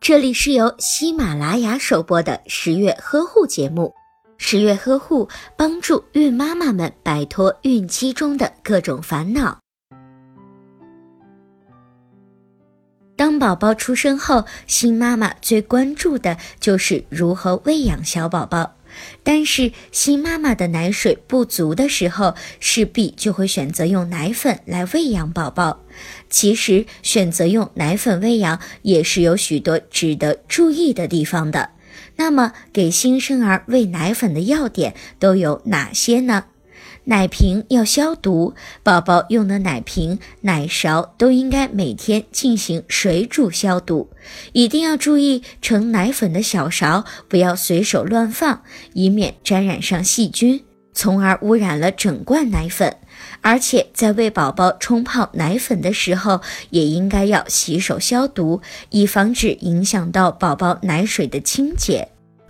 这里是由喜马拉雅首播的十月呵护节目。十月呵护帮助孕妈妈们摆脱孕期中的各种烦恼。当宝宝出生后，新妈妈最关注的就是如何喂养小宝宝。但是新妈妈的奶水不足的时候，势必就会选择用奶粉来喂养宝宝。其实选择用奶粉喂养也是有许多值得注意的地方的。那么给新生儿喂奶粉的要点都有哪些呢？奶瓶要消毒，宝宝用的奶瓶、奶勺都应该每天进行水煮消毒。一定要注意盛奶粉的小勺不要随手乱放，以免沾染上细菌，从而污染了整罐奶粉。而且在为宝宝冲泡奶粉的时候，也应该要洗手消毒，以防止影响到宝宝奶水的清洁。